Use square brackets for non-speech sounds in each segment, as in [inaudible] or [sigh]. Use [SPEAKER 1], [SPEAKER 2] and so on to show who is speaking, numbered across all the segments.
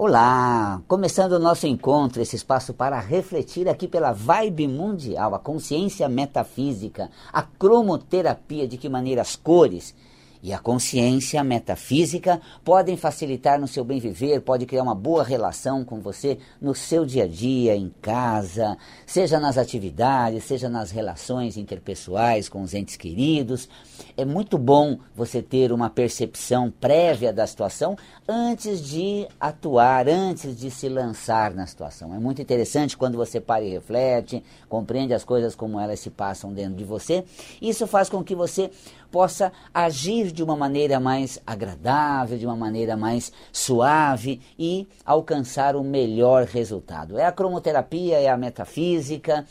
[SPEAKER 1] Olá! Começando o nosso encontro, esse espaço para refletir aqui pela vibe mundial, a consciência metafísica, a cromoterapia, de que maneira as cores e a consciência metafísica podem facilitar no seu bem viver, pode criar uma boa relação com você no seu dia a dia, em casa, seja nas atividades, seja nas relações interpessoais com os entes queridos. É muito bom você ter uma percepção prévia da situação antes de atuar, antes de se lançar na situação. É muito interessante quando você para e reflete, compreende as coisas como elas se passam dentro de você. Isso faz com que você possa agir de uma maneira mais agradável, de uma maneira mais suave e alcançar o melhor resultado. É a cromoterapia, é a metafísica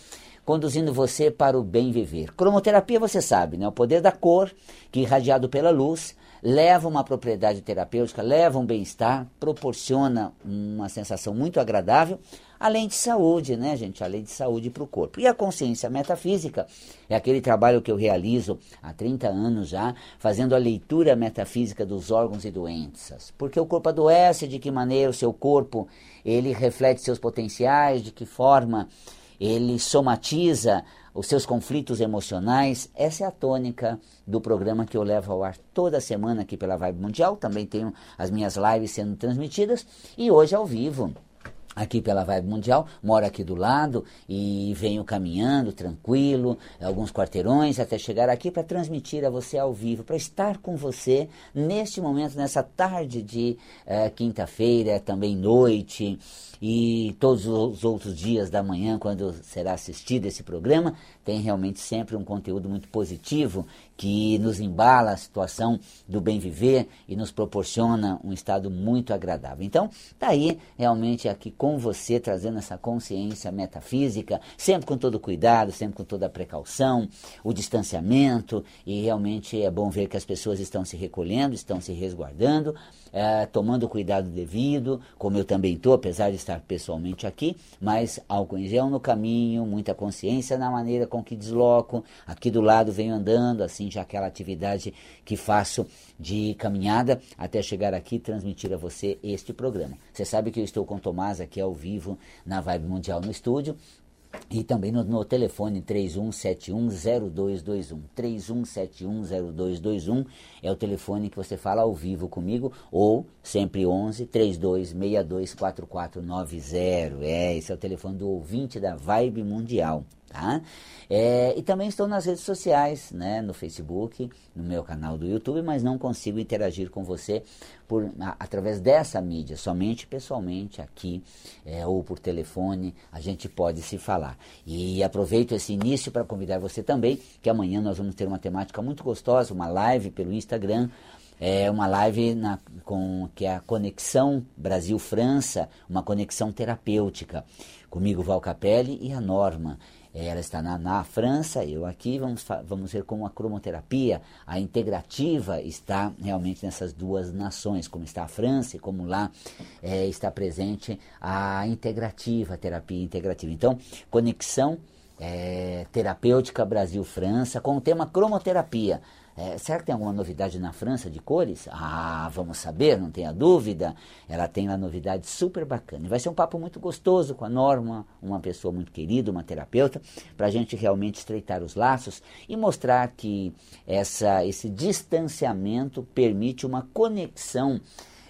[SPEAKER 1] conduzindo você para o bem viver. Cromoterapia, você sabe, né? o poder da cor, que irradiado pela luz, leva uma propriedade terapêutica, leva um bem-estar, proporciona uma sensação muito agradável, além de saúde, né, gente? Além de saúde para o corpo. E a consciência metafísica é aquele trabalho que eu realizo há 30 anos já, fazendo a leitura metafísica dos órgãos e doenças. Porque o corpo adoece, de que maneira o seu corpo ele reflete seus potenciais, de que forma ele somatiza os seus conflitos emocionais. Essa é a tônica do programa que eu levo ao ar toda semana aqui pela Vibe Mundial. Também tenho as minhas lives sendo transmitidas e hoje ao vivo aqui pela Vibe Mundial, moro aqui do lado e venho caminhando tranquilo, alguns quarteirões até chegar aqui para transmitir a você ao vivo, para estar com você neste momento, nessa tarde de eh, quinta-feira, também noite e todos os outros dias da manhã, quando será assistido esse programa, tem realmente sempre um conteúdo muito positivo que nos embala a situação do bem viver e nos proporciona um estado muito agradável. Então, tá aí realmente aqui com você trazendo essa consciência metafísica, sempre com todo cuidado, sempre com toda a precaução, o distanciamento e realmente é bom ver que as pessoas estão se recolhendo, estão se resguardando, é, tomando o cuidado devido, como eu também estou, apesar de estar pessoalmente aqui, mas álcool em gel no caminho, muita consciência na maneira com que desloco, aqui do lado venho andando, assim aquela atividade que faço de caminhada até chegar aqui e transmitir a você este programa. Você sabe que eu estou com o Tomás aqui ao vivo na Vibe Mundial no estúdio, e também no, no telefone 31710221. 31710221 é o telefone que você fala ao vivo comigo ou sempre 11 32624490. É, esse é o telefone do ouvinte da Vibe Mundial. Tá? É, e também estou nas redes sociais, né, no Facebook, no meu canal do YouTube, mas não consigo interagir com você por, a, através dessa mídia, somente pessoalmente aqui é, ou por telefone, a gente pode se falar. E aproveito esse início para convidar você também, que amanhã nós vamos ter uma temática muito gostosa, uma live pelo Instagram, é uma live na, com que é a conexão Brasil-França, uma conexão terapêutica. Comigo, Val Capelli e a Norma. Ela está na, na França, eu aqui, vamos, vamos ver como a cromoterapia, a integrativa, está realmente nessas duas nações, como está a França e como lá é, está presente a integrativa, a terapia integrativa. Então, conexão é, terapêutica Brasil-França com o tema cromoterapia. É, será que tem alguma novidade na França de cores? Ah, vamos saber, não tenha dúvida. Ela tem uma novidade super bacana. E vai ser um papo muito gostoso com a Norma, uma pessoa muito querida, uma terapeuta, para a gente realmente estreitar os laços e mostrar que essa, esse distanciamento permite uma conexão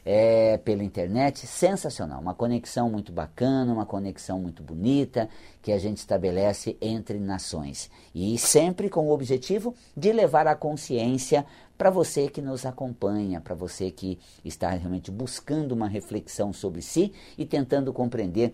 [SPEAKER 1] é, pela internet, sensacional. Uma conexão muito bacana, uma conexão muito bonita que a gente estabelece entre nações. E sempre com o objetivo de levar a consciência para você que nos acompanha, para você que está realmente buscando uma reflexão sobre si e tentando compreender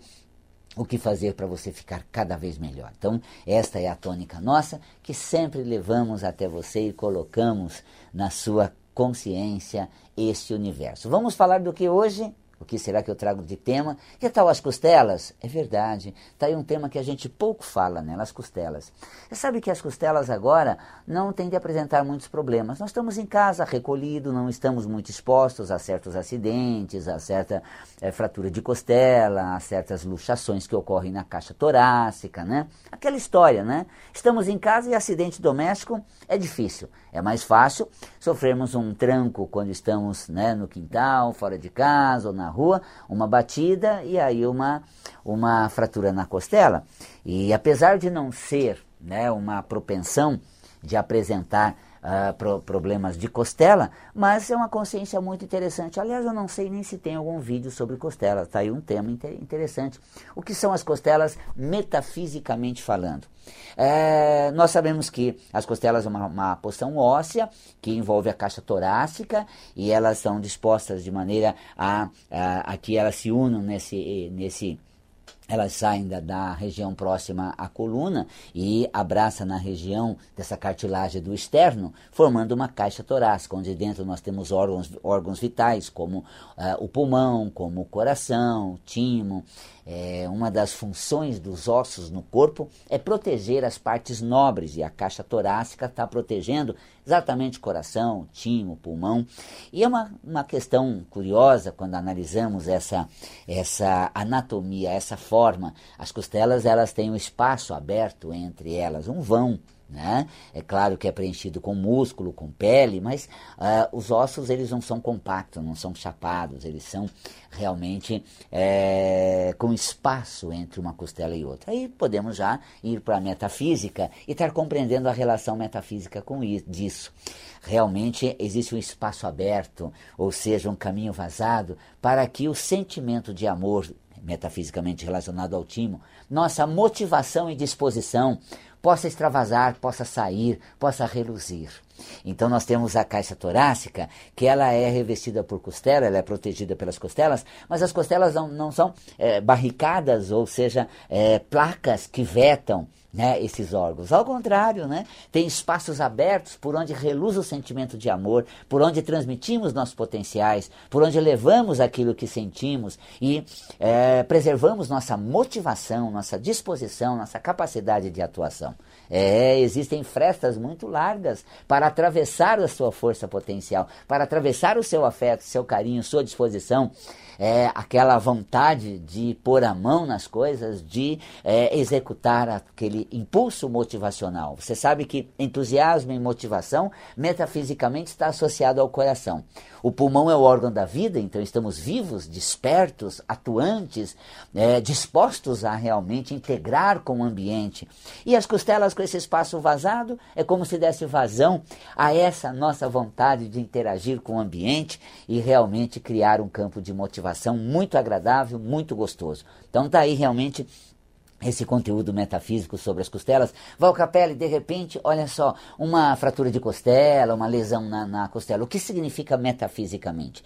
[SPEAKER 1] o que fazer para você ficar cada vez melhor. Então, esta é a tônica nossa que sempre levamos até você e colocamos na sua consciência este universo. Vamos falar do que hoje? O que será que eu trago de tema? Que tal as costelas? É verdade. Está aí um tema que a gente pouco fala, né? As costelas. Você sabe que as costelas agora não têm de apresentar muitos problemas. Nós estamos em casa, recolhido, não estamos muito expostos a certos acidentes, a certa é, fratura de costela, a certas luxações que ocorrem na caixa torácica, né? Aquela história, né? Estamos em casa e acidente doméstico é difícil. É mais fácil sofrermos um tranco quando estamos né, no quintal, fora de casa ou na na rua, uma batida e aí uma, uma fratura na costela. E apesar de não ser né, uma propensão de apresentar uh, pro, problemas de costela, mas é uma consciência muito interessante. Aliás, eu não sei nem se tem algum vídeo sobre costela, está aí um tema inter interessante. O que são as costelas metafisicamente falando? É, nós sabemos que as costelas são uma, uma porção óssea que envolve a caixa torácica e elas são dispostas de maneira a, a, a que elas se unam nesse, nesse elas saem da, da, região próxima à coluna e abraçam na região dessa cartilagem do externo, formando uma caixa torácica, onde dentro nós temos órgãos, órgãos vitais, como uh, o pulmão, como o coração, o timo, é, uma das funções dos ossos no corpo é proteger as partes nobres, e a caixa torácica está protegendo exatamente o coração, o timo, o pulmão. E é uma, uma questão curiosa quando analisamos essa, essa anatomia, essa forma. As costelas elas têm um espaço aberto entre elas, um vão né? É claro que é preenchido com músculo, com pele, mas uh, os ossos eles não são compactos, não são chapados, eles são realmente é, com espaço entre uma costela e outra. Aí podemos já ir para a metafísica e estar compreendendo a relação metafísica com isso, disso. Realmente existe um espaço aberto, ou seja, um caminho vazado, para que o sentimento de amor metafisicamente relacionado ao timo, nossa motivação e disposição possa extravasar, possa sair, possa reluzir. Então nós temos a caixa torácica, que ela é revestida por costela, ela é protegida pelas costelas, mas as costelas não, não são é, barricadas, ou seja, é, placas que vetam né, esses órgãos. Ao contrário, né, tem espaços abertos por onde reluz o sentimento de amor, por onde transmitimos nossos potenciais, por onde levamos aquilo que sentimos e é, preservamos nossa motivação, nossa disposição, nossa capacidade de atuação. É, existem frestas muito largas para atravessar a sua força potencial, para atravessar o seu afeto, seu carinho, sua disposição é, aquela vontade de pôr a mão nas coisas, de é, executar aquele impulso motivacional. Você sabe que entusiasmo e motivação metafisicamente está associado ao coração. O pulmão é o órgão da vida, então estamos vivos, despertos, atuantes, é, dispostos a realmente integrar com o ambiente. E as costelas com esse espaço vazado é como se desse vazão a essa nossa vontade de interagir com o ambiente e realmente criar um campo de motivação muito agradável, muito gostoso. Então tá aí realmente esse conteúdo metafísico sobre as costelas. Val Capelli, de repente, olha só, uma fratura de costela, uma lesão na, na costela. O que significa metafisicamente?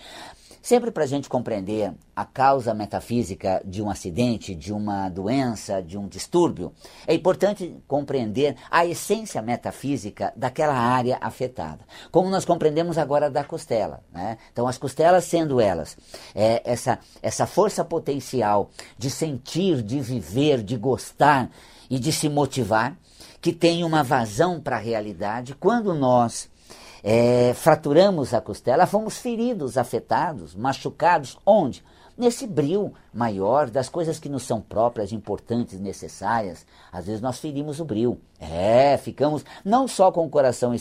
[SPEAKER 1] Sempre para a gente compreender a causa metafísica de um acidente, de uma doença, de um distúrbio, é importante compreender a essência metafísica daquela área afetada. Como nós compreendemos agora da costela. Né? Então, as costelas sendo elas é, essa, essa força potencial de sentir, de viver, de gostar e de se motivar, que tem uma vazão para a realidade, quando nós é, fraturamos a costela, fomos feridos, afetados, machucados. Onde? Nesse bril maior das coisas que nos são próprias, importantes, necessárias. Às vezes nós ferimos o bril. É, ficamos não só com o coração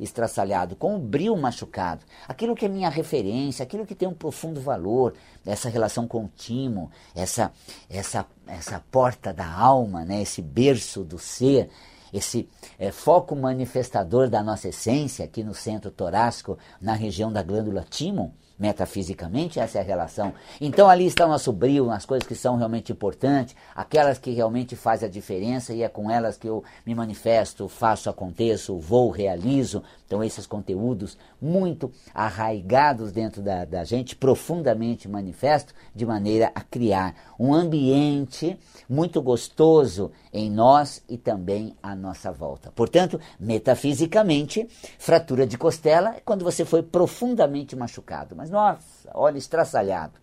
[SPEAKER 1] estraçalhado, com o bril machucado. Aquilo que é minha referência, aquilo que tem um profundo valor, essa relação com o timo, essa, essa, essa porta da alma, né, esse berço do ser esse é, foco manifestador da nossa essência aqui no centro torácico, na região da glândula timo, metafisicamente, essa é a relação. Então ali está o nosso brilho, as coisas que são realmente importantes, aquelas que realmente fazem a diferença e é com elas que eu me manifesto, faço, aconteço, vou, realizo. Então esses conteúdos muito arraigados dentro da, da gente, profundamente manifesto, de maneira a criar um ambiente muito gostoso em nós e também à nossa volta. Portanto, metafisicamente, fratura de costela é quando você foi profundamente machucado. Mas nossa, olha, estraçalhado.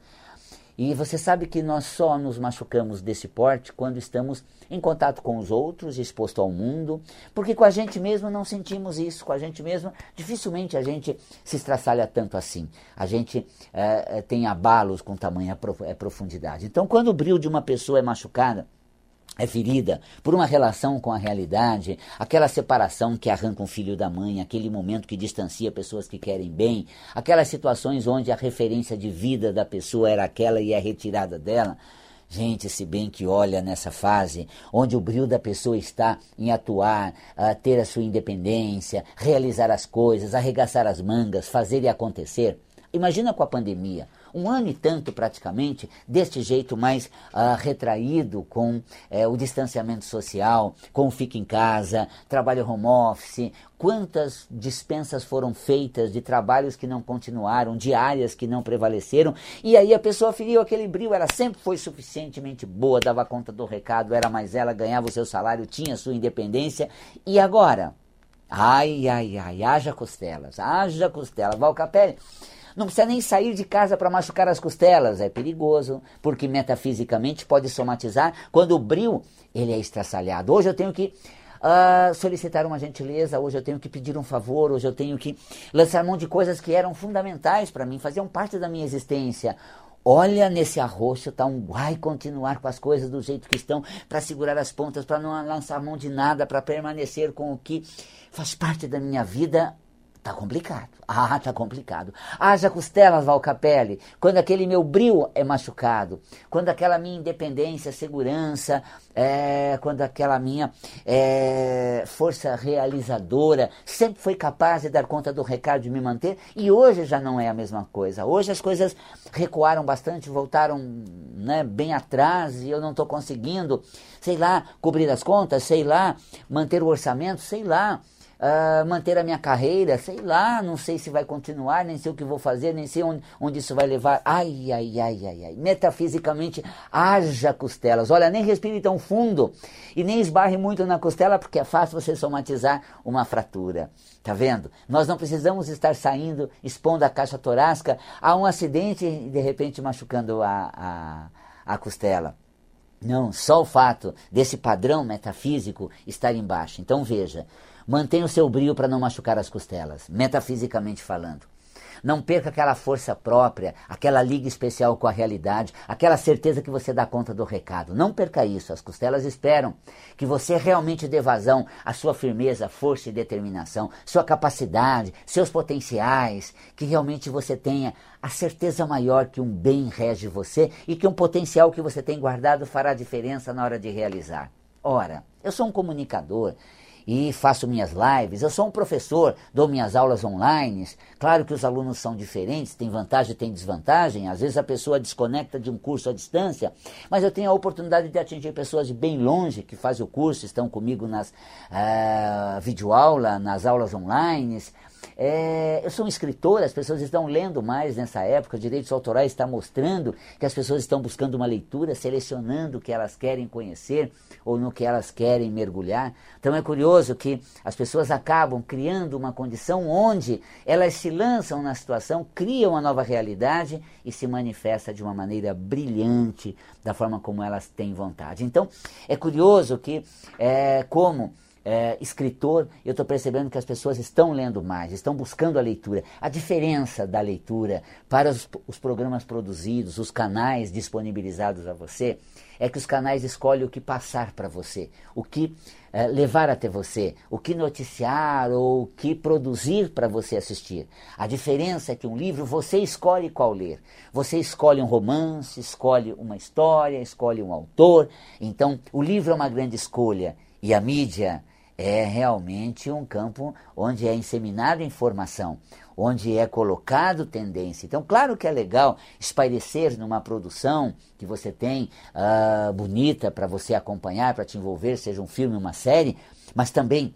[SPEAKER 1] E você sabe que nós só nos machucamos desse porte quando estamos em contato com os outros, exposto ao mundo, porque com a gente mesmo não sentimos isso, com a gente mesmo dificilmente a gente se estraçalha tanto assim. A gente é, tem abalos com tamanha profundidade. Então, quando o brilho de uma pessoa é machucada, é ferida por uma relação com a realidade, aquela separação que arranca um filho da mãe, aquele momento que distancia pessoas que querem bem, aquelas situações onde a referência de vida da pessoa era aquela e é retirada dela. Gente, se bem que olha nessa fase, onde o brilho da pessoa está em atuar, ter a sua independência, realizar as coisas, arregaçar as mangas, fazer e acontecer. Imagina com a pandemia, um ano e tanto praticamente, deste jeito mais uh, retraído, com uh, o distanciamento social, com o fica em casa, trabalho home office, quantas dispensas foram feitas de trabalhos que não continuaram, de áreas que não prevaleceram, e aí a pessoa feriu aquele brilho, ela sempre foi suficientemente boa, dava conta do recado, era mais ela, ganhava o seu salário, tinha sua independência, e agora? Ai, ai, ai, haja costelas, haja costelas, Valcapelli. Não precisa nem sair de casa para machucar as costelas, é perigoso, porque metafisicamente pode somatizar. Quando o bril ele é estraçalhado. Hoje eu tenho que uh, solicitar uma gentileza, hoje eu tenho que pedir um favor, hoje eu tenho que lançar mão de coisas que eram fundamentais para mim, faziam parte da minha existência. Olha nesse arroxo, tá um vai continuar com as coisas do jeito que estão, para segurar as pontas, para não lançar mão de nada, para permanecer com o que faz parte da minha vida Tá complicado. [laughs] Ah, tá complicado. Haja costelas, Valcapelli, quando aquele meu brilho é machucado, quando aquela minha independência, segurança, é, quando aquela minha é, força realizadora sempre foi capaz de dar conta do recado de me manter, e hoje já não é a mesma coisa. Hoje as coisas recuaram bastante, voltaram né, bem atrás, e eu não estou conseguindo, sei lá, cobrir as contas, sei lá, manter o orçamento, sei lá uh, manter a minha carreira, sei lá, não sei se vai continuar, nem sei o que vou fazer, nem sei onde, onde isso vai levar. Ai, ai, ai, ai, ai. Metafisicamente, haja costelas. Olha, nem respire tão fundo e nem esbarre muito na costela, porque é fácil você somatizar uma fratura. Tá vendo? Nós não precisamos estar saindo, expondo a caixa torácica a um acidente e de repente machucando a, a, a costela. Não, só o fato desse padrão metafísico estar embaixo. Então veja, Mantenha o seu brilho para não machucar as costelas, metafisicamente falando. Não perca aquela força própria, aquela liga especial com a realidade, aquela certeza que você dá conta do recado. Não perca isso. As costelas esperam que você realmente dê vazão à sua firmeza, força e determinação, sua capacidade, seus potenciais, que realmente você tenha a certeza maior que um bem rege você e que um potencial que você tem guardado fará diferença na hora de realizar. Ora, eu sou um comunicador, e faço minhas lives. Eu sou um professor, dou minhas aulas online. Claro que os alunos são diferentes, tem vantagem e tem desvantagem. Às vezes a pessoa desconecta de um curso à distância, mas eu tenho a oportunidade de atingir pessoas de bem longe que fazem o curso, estão comigo nas uh, videoaula, nas aulas online. É, eu sou um escritor, as pessoas estão lendo mais nessa época, direitos autorais está mostrando que as pessoas estão buscando uma leitura, selecionando o que elas querem conhecer ou no que elas querem mergulhar. Então é curioso que as pessoas acabam criando uma condição onde elas se lançam na situação, criam uma nova realidade e se manifesta de uma maneira brilhante da forma como elas têm vontade. Então é curioso que, é, como é, escritor, eu estou percebendo que as pessoas estão lendo mais, estão buscando a leitura. A diferença da leitura para os, os programas produzidos, os canais disponibilizados a você, é que os canais escolhem o que passar para você, o que é, levar até você, o que noticiar ou o que produzir para você assistir. A diferença é que um livro você escolhe qual ler. Você escolhe um romance, escolhe uma história, escolhe um autor. Então, o livro é uma grande escolha e a mídia é realmente um campo onde é inseminada informação, onde é colocado tendência. Então, claro que é legal espairecer numa produção que você tem uh, bonita para você acompanhar, para te envolver, seja um filme, uma série, mas também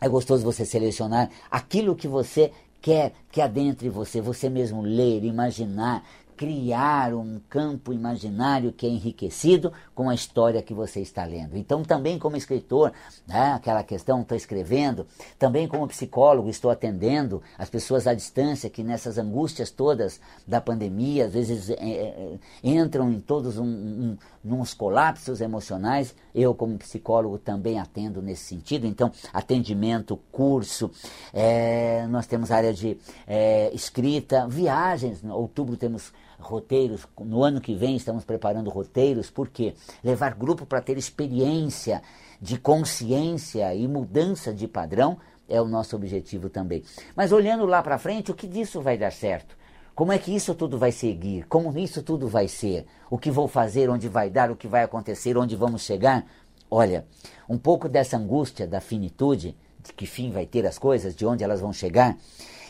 [SPEAKER 1] é gostoso você selecionar aquilo que você quer que adentre você, você mesmo ler, imaginar, criar um campo imaginário que é enriquecido com a história que você está lendo. Então, também como escritor, né, aquela questão, estou escrevendo, também como psicólogo, estou atendendo as pessoas à distância que nessas angústias todas da pandemia, às vezes é, é, entram em todos um, um, uns colapsos emocionais. Eu, como psicólogo, também atendo nesse sentido. Então, atendimento, curso, é, nós temos área de é, escrita, viagens. Em outubro temos roteiros. No ano que vem estamos preparando roteiros, porque levar grupo para ter experiência de consciência e mudança de padrão é o nosso objetivo também. Mas olhando lá para frente, o que disso vai dar certo? Como é que isso tudo vai seguir? Como isso tudo vai ser? O que vou fazer? Onde vai dar? O que vai acontecer? Onde vamos chegar? Olha, um pouco dessa angústia da finitude, de que fim vai ter as coisas, de onde elas vão chegar,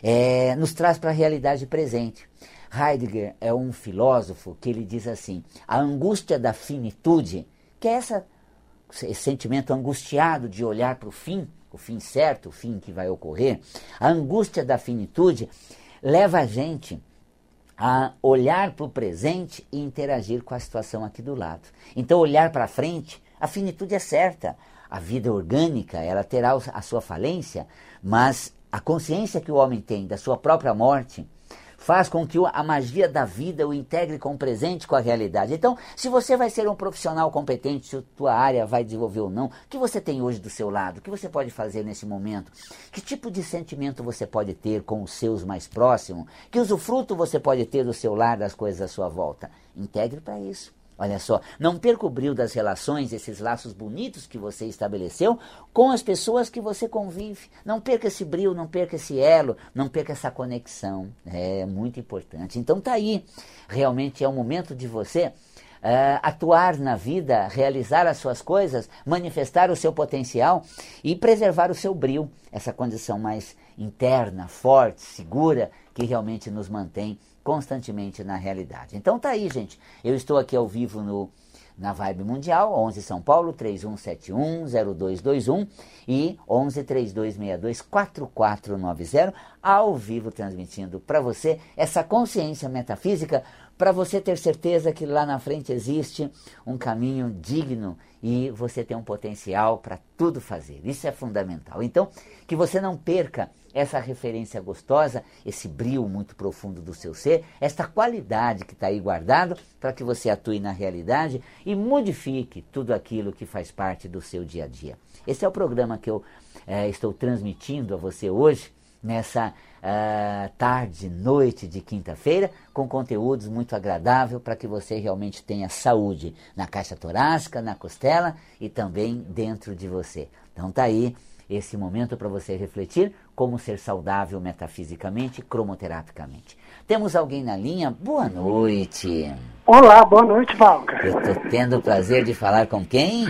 [SPEAKER 1] é, nos traz para a realidade presente. Heidegger é um filósofo que ele diz assim: a angústia da finitude, que é essa, esse sentimento angustiado de olhar para o fim, o fim certo, o fim que vai ocorrer, a angústia da finitude leva a gente a olhar para o presente e interagir com a situação aqui do lado. Então, olhar para frente, a finitude é certa. A vida orgânica, ela terá a sua falência, mas a consciência que o homem tem da sua própria morte faz com que a magia da vida o integre com o presente, com a realidade. Então, se você vai ser um profissional competente, se a tua área vai desenvolver ou não, o que você tem hoje do seu lado? O que você pode fazer nesse momento? Que tipo de sentimento você pode ter com os seus mais próximos? Que usufruto você pode ter do seu lar, das coisas à sua volta? Integre para isso. Olha só, não perca o brilho das relações, esses laços bonitos que você estabeleceu com as pessoas que você convive. Não perca esse brilho, não perca esse elo, não perca essa conexão. É muito importante. Então tá aí. Realmente é o momento de você Uh, atuar na vida, realizar as suas coisas, manifestar o seu potencial e preservar o seu brilho, essa condição mais interna, forte, segura, que realmente nos mantém constantemente na realidade. Então tá aí, gente. Eu estou aqui ao vivo no na Vibe Mundial, 11 São Paulo, 3171-0221 e 11 3262 4490, ao vivo transmitindo para você essa consciência metafísica, para você ter certeza que lá na frente existe um caminho digno e você tem um potencial para tudo fazer. Isso é fundamental. Então, que você não perca essa referência gostosa, esse brilho muito profundo do seu ser, esta qualidade que está aí guardado para que você atue na realidade e modifique tudo aquilo que faz parte do seu dia a dia. Esse é o programa que eu é, estou transmitindo a você hoje, nessa uh, tarde, noite de quinta-feira, com conteúdos muito agradável para que você realmente tenha saúde na caixa torácica, na costela e também dentro de você. Então tá aí esse momento para você refletir como ser saudável metafisicamente, cromoterapicamente. Temos alguém na linha? Boa noite.
[SPEAKER 2] Olá, boa noite, Valca.
[SPEAKER 1] Eu estou tendo o prazer de falar com quem?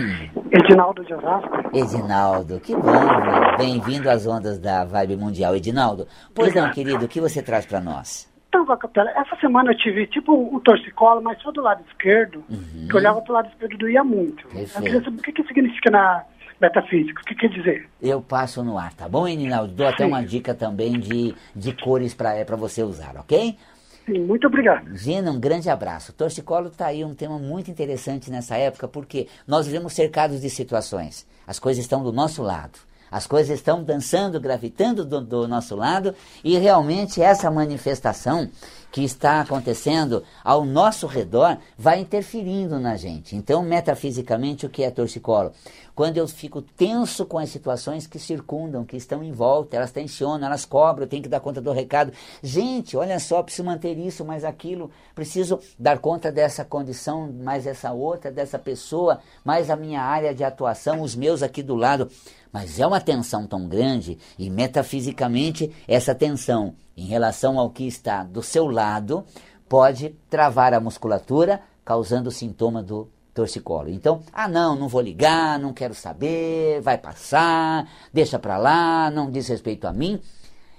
[SPEAKER 2] Edinaldo de Osasco.
[SPEAKER 1] Edinaldo, que bom. Bem-vindo às ondas da Vibe Mundial. Edinaldo, pois Obrigado. não, querido, o que você traz para nós?
[SPEAKER 2] Então, Valcapela, essa semana eu tive tipo um torcicolo, mas só do lado esquerdo, uhum. que olhava para o lado esquerdo doía muito. Perfeito. Eu queria saber o que, que significa na metafísica. O que quer dizer?
[SPEAKER 1] Eu passo no ar, tá bom, Eninaldo? Dou até uma dica também de, de cores para é, você usar, ok?
[SPEAKER 2] Sim, muito obrigado.
[SPEAKER 1] Gina, um grande abraço. Torcicolo está aí um tema muito interessante nessa época, porque nós vivemos cercados de situações. As coisas estão do nosso lado. As coisas estão dançando, gravitando do, do nosso lado, e realmente essa manifestação que está acontecendo ao nosso redor vai interferindo na gente. Então, metafisicamente, o que é torcicolo? Quando eu fico tenso com as situações que circundam, que estão em volta, elas tensionam, elas cobram, eu tenho que dar conta do recado. Gente, olha só, preciso manter isso, mais aquilo, preciso dar conta dessa condição, mais essa outra, dessa pessoa, mais a minha área de atuação, os meus aqui do lado. Mas é uma tensão tão grande e metafisicamente essa tensão em relação ao que está do seu lado pode travar a musculatura, causando sintoma do torcicolo. Então, ah não, não vou ligar, não quero saber, vai passar, deixa para lá, não diz respeito a mim.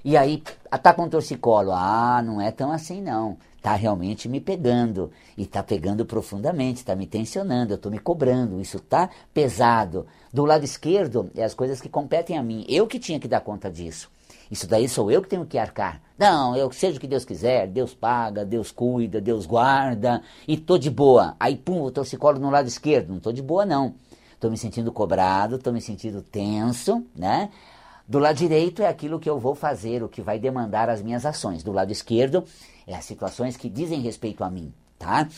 [SPEAKER 1] E aí, tá com torcicolo. Ah, não é tão assim não. Tá realmente me pegando. E tá pegando profundamente, tá me tensionando, eu tô me cobrando. Isso tá pesado. Do lado esquerdo, é as coisas que competem a mim. Eu que tinha que dar conta disso. Isso daí sou eu que tenho que arcar. Não, eu seja o que Deus quiser, Deus paga, Deus cuida, Deus guarda, e tô de boa. Aí, pum, o torcicolo no lado esquerdo. Não tô de boa, não. Tô me sentindo cobrado, tô me sentindo tenso, né? Do lado direito é aquilo que eu vou fazer, o que vai demandar as minhas ações. Do lado esquerdo é as situações que dizem respeito a mim, tá?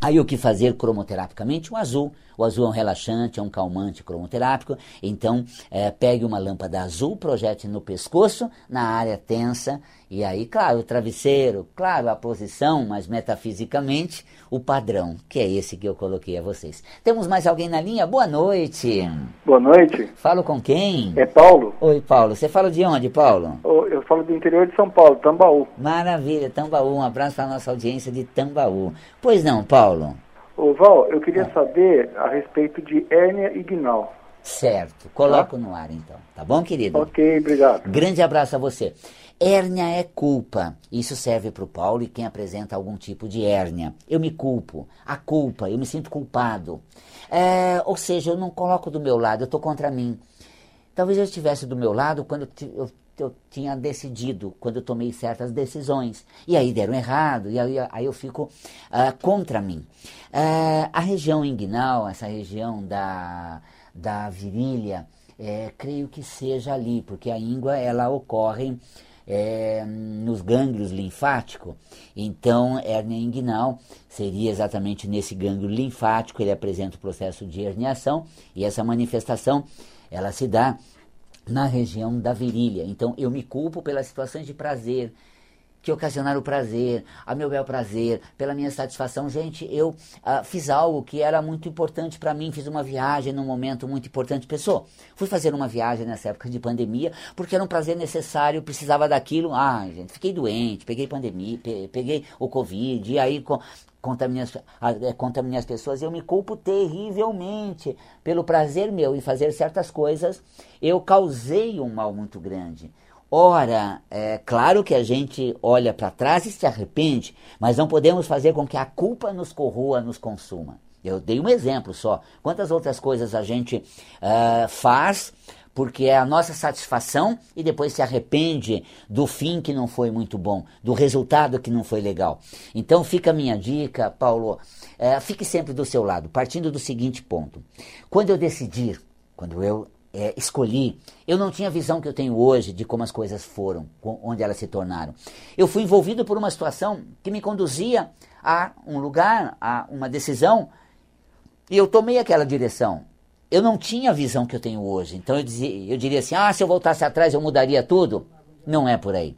[SPEAKER 1] Aí o que fazer cromoterapicamente? O azul. O azul é um relaxante, é um calmante cromoterápico. Então, é, pegue uma lâmpada azul, projete no pescoço, na área tensa. E aí, claro, o travesseiro, claro, a posição, mas metafisicamente, o padrão, que é esse que eu coloquei a vocês. Temos mais alguém na linha? Boa noite.
[SPEAKER 3] Boa noite.
[SPEAKER 1] Falo com quem?
[SPEAKER 3] É Paulo.
[SPEAKER 1] Oi, Paulo. Você fala de onde, Paulo?
[SPEAKER 3] Eu falo do interior de São Paulo, Tambaú.
[SPEAKER 1] Maravilha, Tambaú. Um abraço para a nossa audiência de Tambaú. Pois não, Paulo?
[SPEAKER 3] Ô, Val, eu queria saber a respeito de hérnia inguinal.
[SPEAKER 1] Certo. Coloco tá? no ar, então. Tá bom, querido?
[SPEAKER 3] Ok, obrigado.
[SPEAKER 1] Grande abraço a você. Hérnia é culpa. Isso serve para o Paulo e quem apresenta algum tipo de hérnia. Eu me culpo. A culpa, eu me sinto culpado. É, ou seja, eu não coloco do meu lado, eu estou contra mim. Talvez eu estivesse do meu lado quando eu eu tinha decidido quando eu tomei certas decisões. E aí deram errado, e aí, aí eu fico uh, contra mim. Uh, a região inguinal, essa região da, da virilha, é, creio que seja ali, porque a íngua ela ocorre é, nos gânglios linfáticos. Então, hérnia inguinal seria exatamente nesse gânglio linfático, ele apresenta o processo de herniação, e essa manifestação ela se dá na região da virilha. Então eu me culpo pelas situações de prazer que ocasionaram prazer, a meu bel prazer, pela minha satisfação. Gente, eu uh, fiz algo que era muito importante para mim, fiz uma viagem num momento muito importante. Pessoa, fui fazer uma viagem nessa época de pandemia, porque era um prazer necessário, precisava daquilo. Ah, gente, fiquei doente, peguei pandemia, peguei o Covid, e aí contaminei as, é, contaminei as pessoas, eu me culpo terrivelmente pelo prazer meu em fazer certas coisas, eu causei um mal muito grande. Ora, é claro que a gente olha para trás e se arrepende, mas não podemos fazer com que a culpa nos corroa, nos consuma. Eu dei um exemplo só. Quantas outras coisas a gente uh, faz porque é a nossa satisfação e depois se arrepende do fim que não foi muito bom, do resultado que não foi legal. Então fica a minha dica, Paulo, é, fique sempre do seu lado, partindo do seguinte ponto. Quando eu decidir, quando eu é, escolhi, eu não tinha a visão que eu tenho hoje de como as coisas foram, onde elas se tornaram. Eu fui envolvido por uma situação que me conduzia a um lugar, a uma decisão, e eu tomei aquela direção eu não tinha a visão que eu tenho hoje. Então eu, dizia, eu diria assim: ah, se eu voltasse atrás eu mudaria tudo. Não é por aí.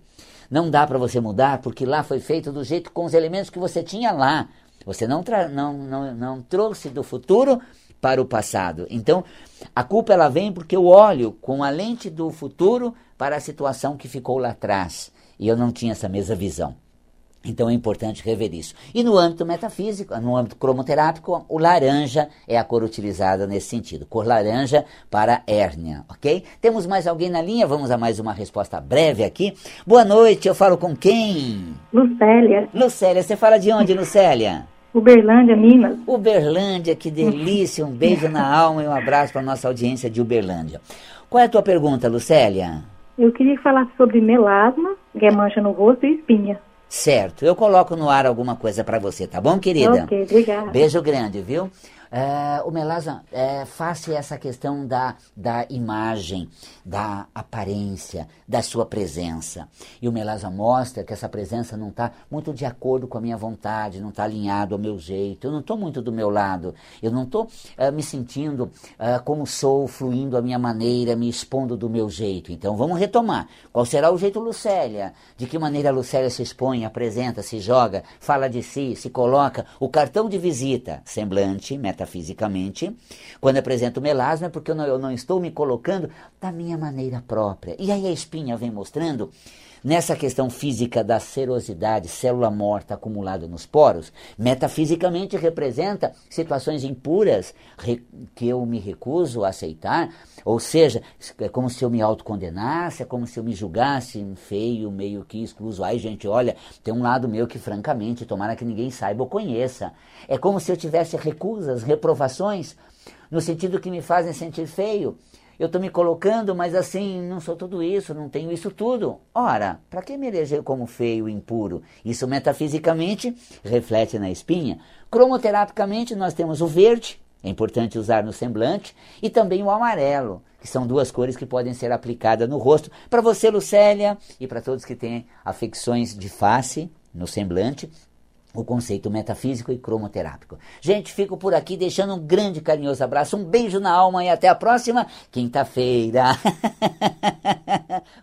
[SPEAKER 1] Não dá para você mudar porque lá foi feito do jeito com os elementos que você tinha lá. Você não, não, não, não trouxe do futuro para o passado. Então, a culpa ela vem porque eu olho com a lente do futuro para a situação que ficou lá atrás. E eu não tinha essa mesma visão. Então é importante rever isso. E no âmbito metafísico, no âmbito cromoterápico, o laranja é a cor utilizada nesse sentido. Cor laranja para hérnia, ok? Temos mais alguém na linha? Vamos a mais uma resposta breve aqui. Boa noite, eu falo com quem?
[SPEAKER 4] Lucélia.
[SPEAKER 1] Lucélia, você fala de onde, Lucélia?
[SPEAKER 4] Uberlândia, Minas.
[SPEAKER 1] Uberlândia, que delícia. Um beijo na alma e um abraço para a nossa audiência de Uberlândia. Qual é a tua pergunta, Lucélia?
[SPEAKER 4] Eu queria falar sobre melasma, que é mancha no rosto e espinha.
[SPEAKER 1] Certo, eu coloco no ar alguma coisa para você, tá bom, querida?
[SPEAKER 4] Ok, obrigada.
[SPEAKER 1] Beijo grande, viu? É, o Melasa é, face essa questão da, da imagem, da aparência, da sua presença. E o Melasa mostra que essa presença não está muito de acordo com a minha vontade, não está alinhado ao meu jeito, eu não estou muito do meu lado, eu não estou é, me sentindo é, como sou, fluindo a minha maneira, me expondo do meu jeito. Então vamos retomar. Qual será o jeito Lucélia? De que maneira a Lucélia se expõe, apresenta, se joga, fala de si, se coloca? O cartão de visita, semblante, meta metafisicamente, quando apresento melasma é porque eu não, eu não estou me colocando da minha maneira própria. E aí a espinha vem mostrando Nessa questão física da serosidade, célula morta acumulada nos poros, metafisicamente representa situações impuras que eu me recuso a aceitar, ou seja, é como se eu me autocondenasse, é como se eu me julgasse feio, meio que excluso. Ai, gente, olha, tem um lado meu que, francamente, tomara que ninguém saiba ou conheça. É como se eu tivesse recusas, reprovações, no sentido que me fazem sentir feio eu estou me colocando, mas assim, não sou tudo isso, não tenho isso tudo. Ora, para que me eleger como feio impuro? Isso metafisicamente reflete na espinha. Cromoterapicamente, nós temos o verde, é importante usar no semblante, e também o amarelo, que são duas cores que podem ser aplicadas no rosto. Para você, Lucélia, e para todos que têm afecções de face no semblante, o conceito metafísico e cromoterápico. Gente, fico por aqui deixando um grande carinhoso abraço, um beijo na alma e até a próxima quinta-feira. [laughs]